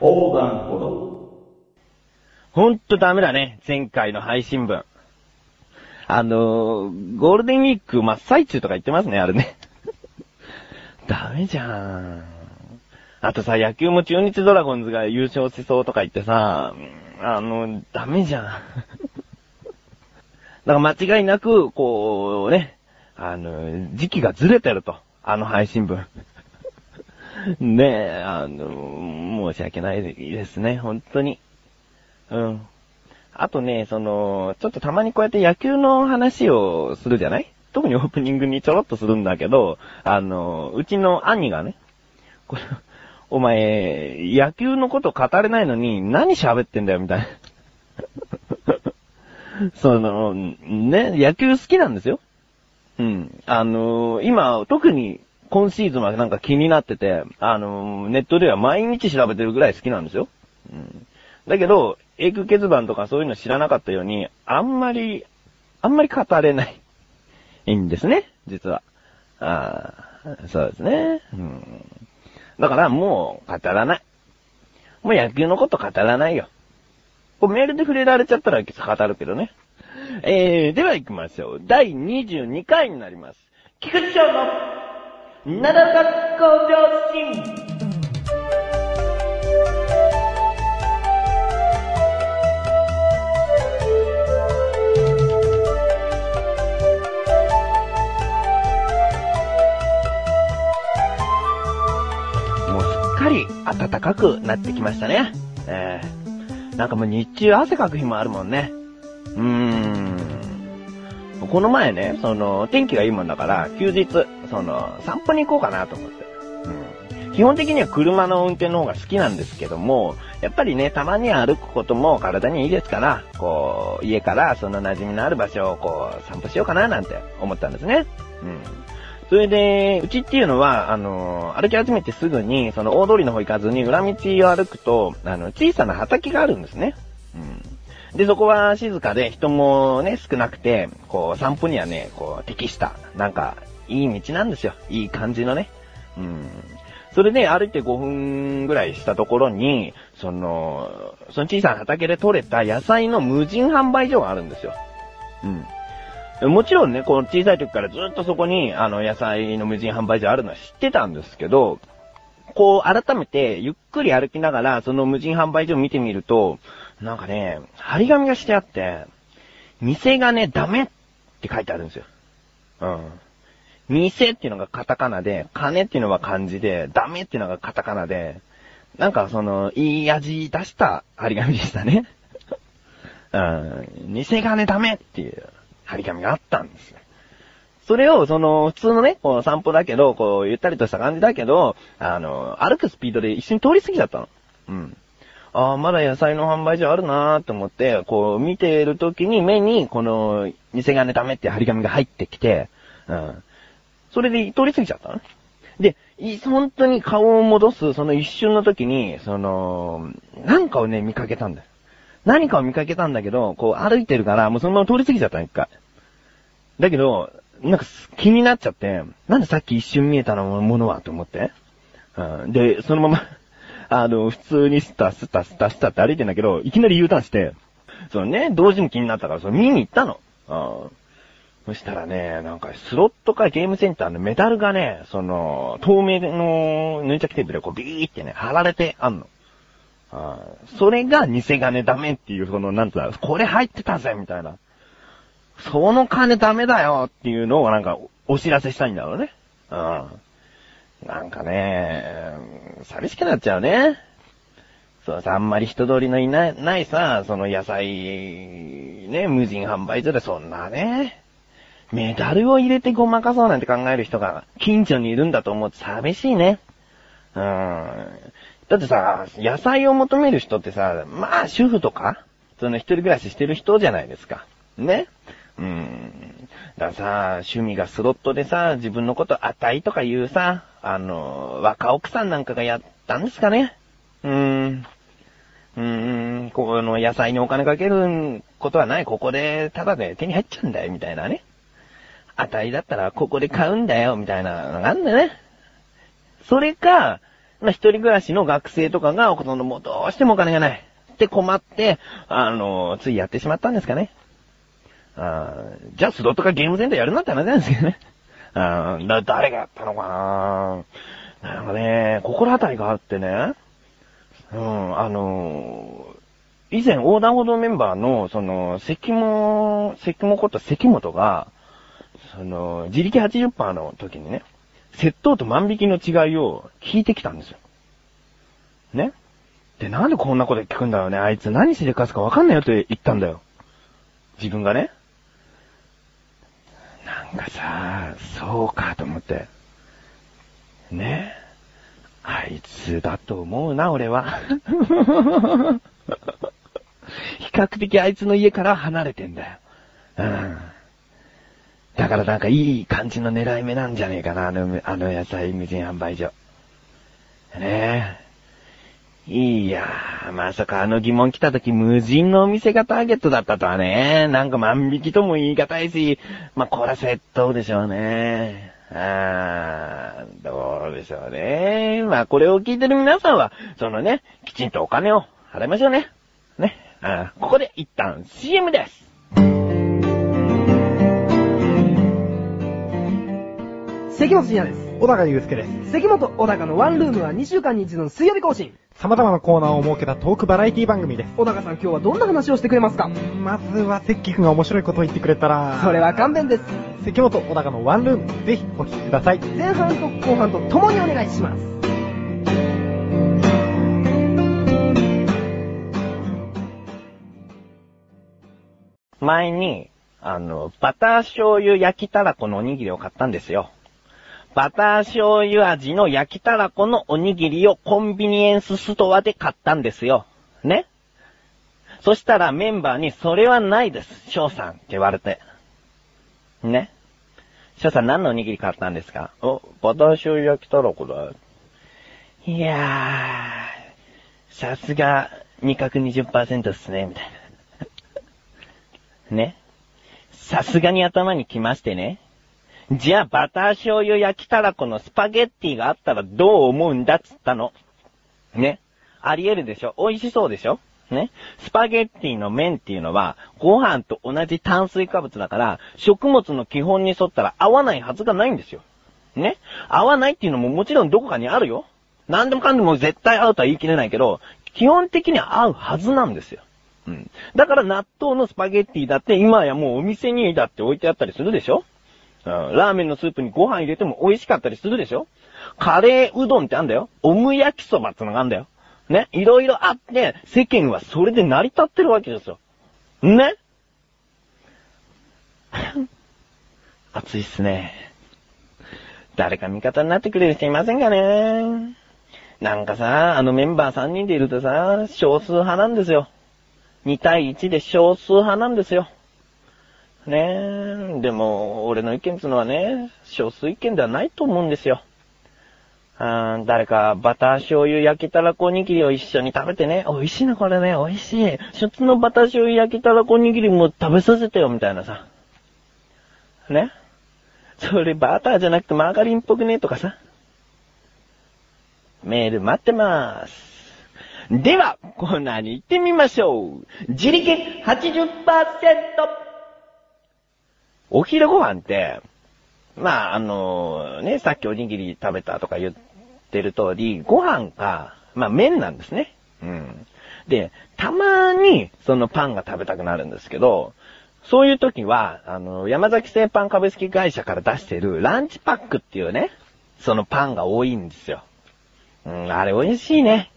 横断歩道。ほんとダメだね、前回の配信分。あのー、ゴールデンウィーク真っ最中とか言ってますね、あれね。ダメじゃん。あとさ、野球も中日ドラゴンズが優勝しそうとか言ってさ、あの、ダメじゃん。だから間違いなく、こうね、あの、時期がずれてると。あの配信分。ねえ、あの、申し訳ないですね、本当に。うん。あとね、その、ちょっとたまにこうやって野球の話をするじゃない？特にオープニングにちょろっとするんだけど、あの、うちの兄がね、これ、お前、野球のこと語れないのに何喋ってんだよ、みたいな。その、ね、野球好きなんですよ。うん。あの、今、特に今シーズンはなんか気になってて、あのー、ネットでは毎日調べてるぐらい好きなんですよ。うん。だけど、エク欠番とかそういうの知らなかったように、あんまり、あんまり語れない。いいんですね、実は。ああ、そうですね。うん。だからもう語らない。もう野球のこと語らないよ。こうメールで触れられちゃったら語るけどね。えー、では行きましょう。第22回になります。菊池翔の、なだらか向上心。かり暖かくなってきましたね。えー、なんかもう日中汗かく日もあるもんね。うーん。この前ね、その、天気がいいもんだから、休日、その、散歩に行こうかなと思って。うん。基本的には車の運転の方が好きなんですけども、やっぱりね、たまに歩くことも体にいいですから、こう、家からその馴染みのある場所をこう、散歩しようかななんて思ったんですね。うん。それで、うちっていうのは、あの、歩き始めてすぐに、その大通りの方行かずに裏道を歩くと、あの、小さな畑があるんですね。うん。で、そこは静かで人もね、少なくて、こう、散歩にはね、こう、適した、なんか、いい道なんですよ。いい感じのね。うん。それで歩いて5分ぐらいしたところに、その、その小さな畑で採れた野菜の無人販売所があるんですよ。うん。もちろんね、この小さい時からずっとそこに、あの、野菜の無人販売所あるのは知ってたんですけど、こう、改めて、ゆっくり歩きながら、その無人販売所を見てみると、なんかね、張り紙がしてあって、店がね、ダメって書いてあるんですよ。うん。店っていうのがカタカナで、金っていうのは漢字で、ダメっていうのがカタカナで、なんかその、いい味出した張り紙でしたね。うん。店がね、ダメっていう。張り紙があったんですよ。それを、その、普通のね、こう散歩だけど、こう、ゆったりとした感じだけど、あの、歩くスピードで一瞬通り過ぎちゃったの。うん。ああ、まだ野菜の販売所あるなーと思って、こう、見ている時に目に、この、店がねダメって張り紙が入ってきて、うん。それで通り過ぎちゃったので、本当に顔を戻す、その一瞬の時に、その、なんかをね、見かけたんだよ。何かを見かけたんだけど、こう歩いてるから、もうそのまま通り過ぎちゃったの、一回。だけど、なんか気になっちゃって、なんでさっき一瞬見えたのものはと思って。で、そのまま あの、普通にスタスタスタスタって歩いてんだけど、いきなり U ターンして、そのね、同時に気になったから、その見に行ったの。うん。そしたらね、なんかスロットかゲームセンターのメダルがね、その、透明のヌンチャクテープでこうビーってね、貼られてあんの。あそれが偽金ダメっていう、その、なんつうの、これ入ってたぜみたいな。その金ダメだよっていうのをなんか、お知らせしたいんだろうね。うん。なんかね、寂しくなっちゃうね。そうさ、あんまり人通りのいない、ないさ、その野菜、ね、無人販売所でそんなね、メダルを入れてごまかそうなんて考える人が近所にいるんだと思うと寂しいね。うーん。だってさ、野菜を求める人ってさ、まあ主婦とか、その一人暮らししてる人じゃないですか。ねうーん。ださ、趣味がスロットでさ、自分のことあたいとか言うさ、あの、若奥さんなんかがやったんですかね。うーん。うーん、ここの野菜にお金かけることはない。ここで、ただで手に入っちゃうんだよ、みたいなね。あたいだったらここで買うんだよ、みたいなのがあんだね。それか、まあ、一人暮らしの学生とかが、そのもうどうしてもお金がない。って困って、あの、ついやってしまったんですかね。あじゃあスロットかゲームセンターやるなって話なんですけどね。あだ、誰がやったのかななんかね、心当たりがあってね、うん、あの、以前横断歩道メンバーの、その、関も、関もこと関本が、その、自力80%の時にね、窃盗と万引きの違いを聞いてきたんですよ。ね？で、なんでこんなこと聞くんだろうね？あいつ何しでかすかわかんないよって言ったんだよ。自分がね。なんかさ、そうかと思って。ね？あいつだと思うな、俺は。比較的あいつの家から離れてんだよ。うん。だからなんかいい感じの狙い目なんじゃねえかな、あの、あの野菜無人販売所。ねえ。いやー、まさかあの疑問来た時無人のお店がターゲットだったとはね。なんか万引きとも言い難いし、まあ、これは窃盗でしょうね。あー、どうでしょうね。まあ、これを聞いてる皆さんは、そのね、きちんとお金を払いましょうね。ね。あここで一旦 CM です。関本信也です。小高祐介です。関本小高のワンルームは2週間に一度の水曜日更新。様々なコーナーを設けたトークバラエティ番組です。小高さん今日はどんな話をしてくれますか？まずは関君が面白いことを言ってくれたら。それは勘弁です。関本小高のワンルーム、ぜひお聞きください。前半と後半と共にお願いします。前に、あの、バター醤油焼きたらこのおにぎりを買ったんですよ。バター醤油味の焼きたらこのおにぎりをコンビニエンスストアで買ったんですよ。ね？そしたらメンバーにそれはないです、翔さんって言われて。ね？翔さん何のおにぎり買ったんですか？お、バター醤油焼きたらこだ。いやー、さすが味覚20%っすね、みたいな。ね？さすがに頭に来ましてね。じゃあ、バター醤油焼きたらこのスパゲッティがあったらどう思うんだっつったの。ね。あり得るでしょ？美味しそうでしょ？ね。スパゲッティの麺っていうのは、ご飯と同じ炭水化物だから、食物の基本に沿ったら合わないはずがないんですよ。ね。合わないっていうのももちろんどこかにあるよ。何でもかんでも絶対合うとは言い切れないけど、基本的には合うはずなんですよ。うん。だから納豆のスパゲッティだって今やもうお店にだって置いてあったりするでしょ？ラーメンのスープにご飯入れても美味しかったりするでしょ？カレーうどんってあんだよ。オム焼きそばってのがあんだよ。ね？いろいろあって、世間はそれで成り立ってるわけですよ。ね？暑いっすね。誰か味方になってくれる人いませんかね？なんかさ、あのメンバー3人でいるとさ、少数派なんですよ。2対1で少数派なんですよ。ねえ、でも、俺の意見つのはね、少数意見ではないと思うんですよ。あ誰かバター醤油焼きたらこおにぎりを一緒に食べてね、美味しいなこれね、美味しい。一つのバター醤油焼きたらこおにぎりも食べさせてよ、みたいなさ。ねそれバターじゃなくてマーガリンっぽくねとかさ。メール待ってまーす。では、コーナーに行ってみましょう。自力 80%! お昼ご飯って、まあ、あの、ね、さっきおにぎり食べたとか言ってる通り、ご飯か、まあ麺なんですね。うん。で、たまに、そのパンが食べたくなるんですけど、そういう時は、あの、山崎製パン株式会社から出してるランチパックっていうね、そのパンが多いんですよ。うん、あれ美味しいね。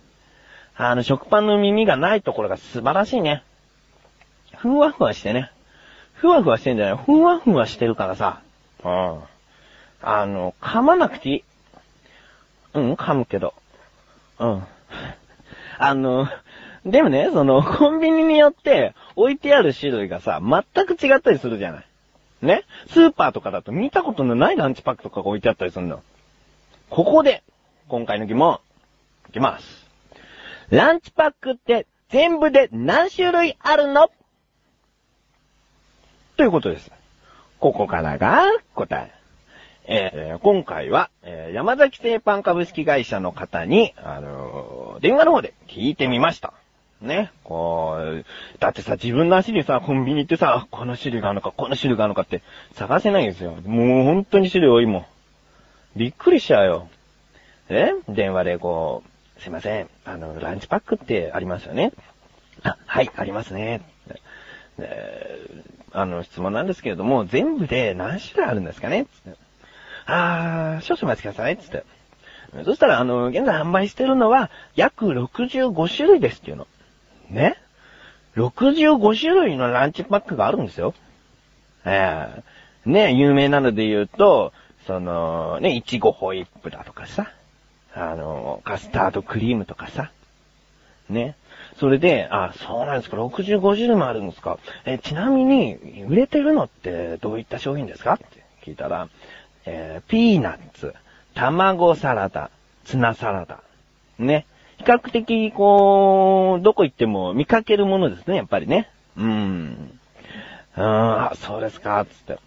あの、食パンの耳がないところが素晴らしいね。ふわふわしてね。ふわふわしてんじゃないふんわふわしてるからさ。うん。あの、噛まなくていい。うん、噛むけど。うん。あの、でもね、その、コンビニによって置いてある種類がさ、全く違ったりするじゃない。ね？スーパーとかだと見たことのないランチパックとかが置いてあったりするの。ここで、今回の疑問、いきます。ランチパックって全部で何種類あるの？ということです。ここからが答え。えー今回は、えー山崎製パン株式会社の方に、あのー電話の方で聞いてみました。ね。こう、だってさ、自分の足でさ、コンビニ行ってさ、この種類があるのか、この種類があるのかって探せないんですよ。もう本当に種類多いもん。びっくりしちゃうよ。え？電話でこう、すいません、あの、ランチパックってありますよね。あ、はい、ありますね。であの、質問なんですけれども、全部で何種類あるんですかね？つってあー、少々お待ちください。つって。そしたら、あの、現在販売してるのは、約65種類ですっていうの。ね ?65 種類のランチパックがあるんですよ。ええね、有名なので言うと、その、ね、いちごホイップだとかさ、あの、カスタードクリームとかさ、ね？それで、あ、そうなんですか、65種類もあるんですか。え、ちなみに、売れてるのってどういった商品ですか？って聞いたら、えーピーナッツ、卵サラダ、ツナサラダ。ね。比較的、こう、どこ行っても見かけるものですね、やっぱりね。うん。うーん、あ、そうですか、つって。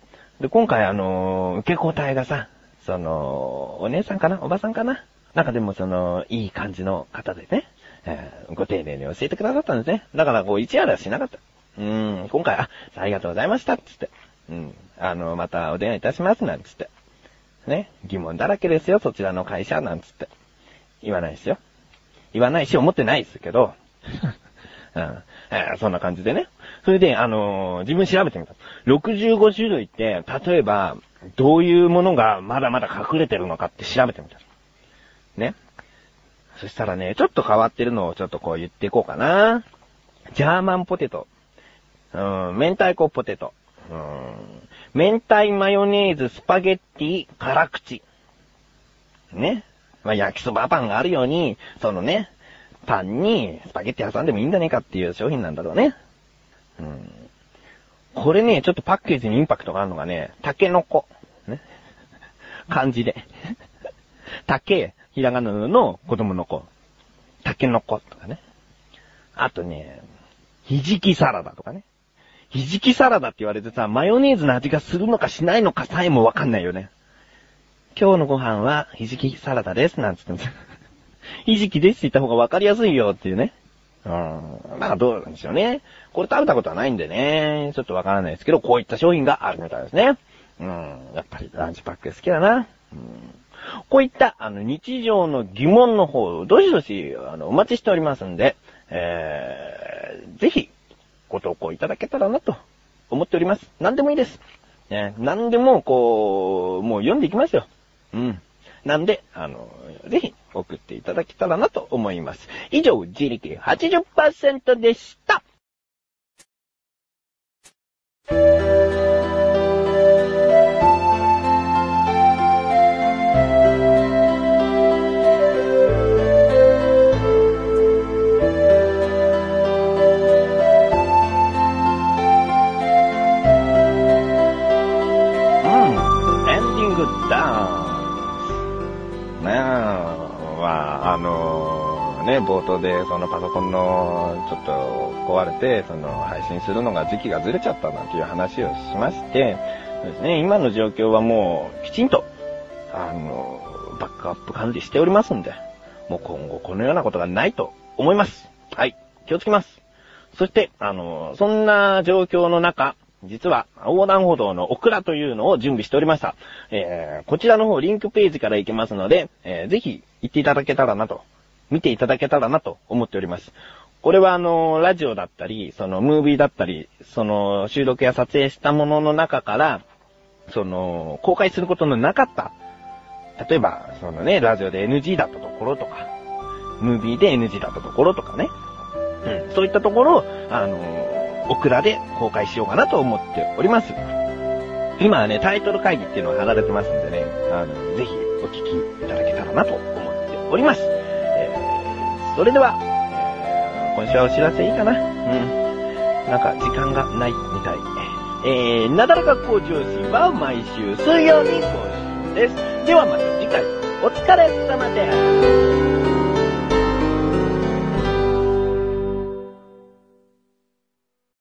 で、今回あのー受け答えがさ、その、お姉さんかな？おばさんかな？なんかでもその、いい感じの方でね、えーご丁寧に教えてくださったんですね。だからこう、一夜ではしなかった。うん、今回、あ、ありがとうございました、つって。うん、あの、またお電話いたします、なんつって。ね、疑問だらけですよ、そちらの会社、なんつって。言わないですよ。言わないし、思ってないですけど、うんえーそんな感じでね。それで、あのー自分調べてみた。65種類って、例えば、どういうものがまだまだ隠れてるのかって調べてみた。ね。そしたらね、ちょっと変わってるのをちょっとこう言っていこうかな。ジャーマンポテト。うん、明太子ポテト。うん、明太マヨネーズスパゲッティ辛口。ね。まあ、焼きそばパンがあるように、そのね、パンにスパゲッティ挟んでもいいんじゃねえかっていう商品なんだろうね。うん。これね、ちょっとパッケージにインパクトがあるのがね、タケノコ。ね。漢字で。竹、ひらがなの子供の子。タケノコとかね。あとね、ひじきサラダとかね。ひじきサラダって言われてさ、マヨネーズの味がするのかしないのかさえもわかんないよね。今日のご飯はひじきサラダです、なんつってんです ひじきですって言った方がわかりやすいよっていうね。うん。まあどうなんでしょうね。これ食べたことはないんでね。ちょっとわからないですけど、こういった商品があるみたいですね。うん。やっぱりランチパック好きだな。うん。こういった、あの、日常の疑問の方、どしどし、あの、お待ちしておりますんで、えー、ぜひ、ご投稿いただけたらなと思っております。何でもいいです。ね、何でも、こう、もう読んでいきますよ。うん。なんで、あの、ぜひ送っていただけたらなと思います。以上、自力80%でした。ねえ、まあ、あのね、冒頭でそのパソコンのちょっと壊れて、その配信するのが時期がずれちゃったなんていう話をしまして、ですね、今の状況はもうきちんと、あの、バックアップ管理しておりますんで、もう今後このようなことがないと思います。はい、気をつけます。そして、あの、そんな状況の中、実は横断歩道のオクラというのを準備しておりました。えー、こちらの方リンクページから行けますので、えー、ぜひ行っていただけたらなと、見ていただけたらなと思っております。これはあの、ラジオだったり、そのムービーだったり、その収録や撮影したものの中から、その、公開することのなかった、例えば、そのね、ラジオで NG だったところとか、ムービーで NG だったところとかね、うん、そういったところを、あのー、オクラで公開しようかなと思っております。今はね、タイトル会議っていうのが貼られてますんでね、あの、ぜひお聞きいただけたらなと思っております。えー、それでは、えー、今週はお知らせいいかなうん。なんか時間がないみたい。えー、なだらか向上心は毎週水曜日更新です。ではまた次回、お疲れ様です。